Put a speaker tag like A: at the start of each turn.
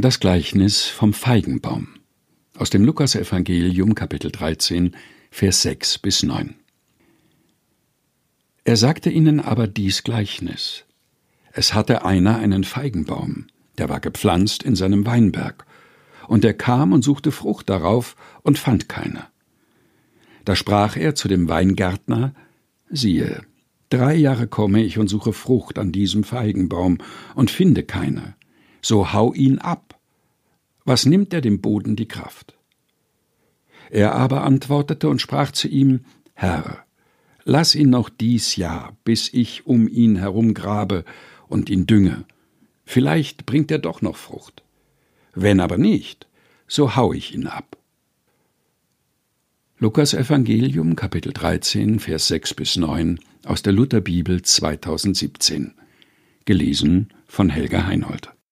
A: Das Gleichnis vom Feigenbaum aus dem Lukasevangelium Kapitel 13 Vers 6 bis 9. Er sagte ihnen aber dies Gleichnis. Es hatte einer einen Feigenbaum, der war gepflanzt in seinem Weinberg, und er kam und suchte Frucht darauf und fand keine. Da sprach er zu dem Weingärtner, siehe, drei Jahre komme ich und suche Frucht an diesem Feigenbaum und finde keine, so hau ihn ab. Was nimmt er dem Boden die Kraft? Er aber antwortete und sprach zu ihm, Herr, lass ihn noch dies Jahr, bis ich um ihn herum grabe und ihn dünge. Vielleicht bringt er doch noch Frucht. Wenn aber nicht, so hau ich ihn ab. Lukas Evangelium Kapitel 13 Vers 6 bis 9 aus der Lutherbibel 2017 gelesen von Helga Heinold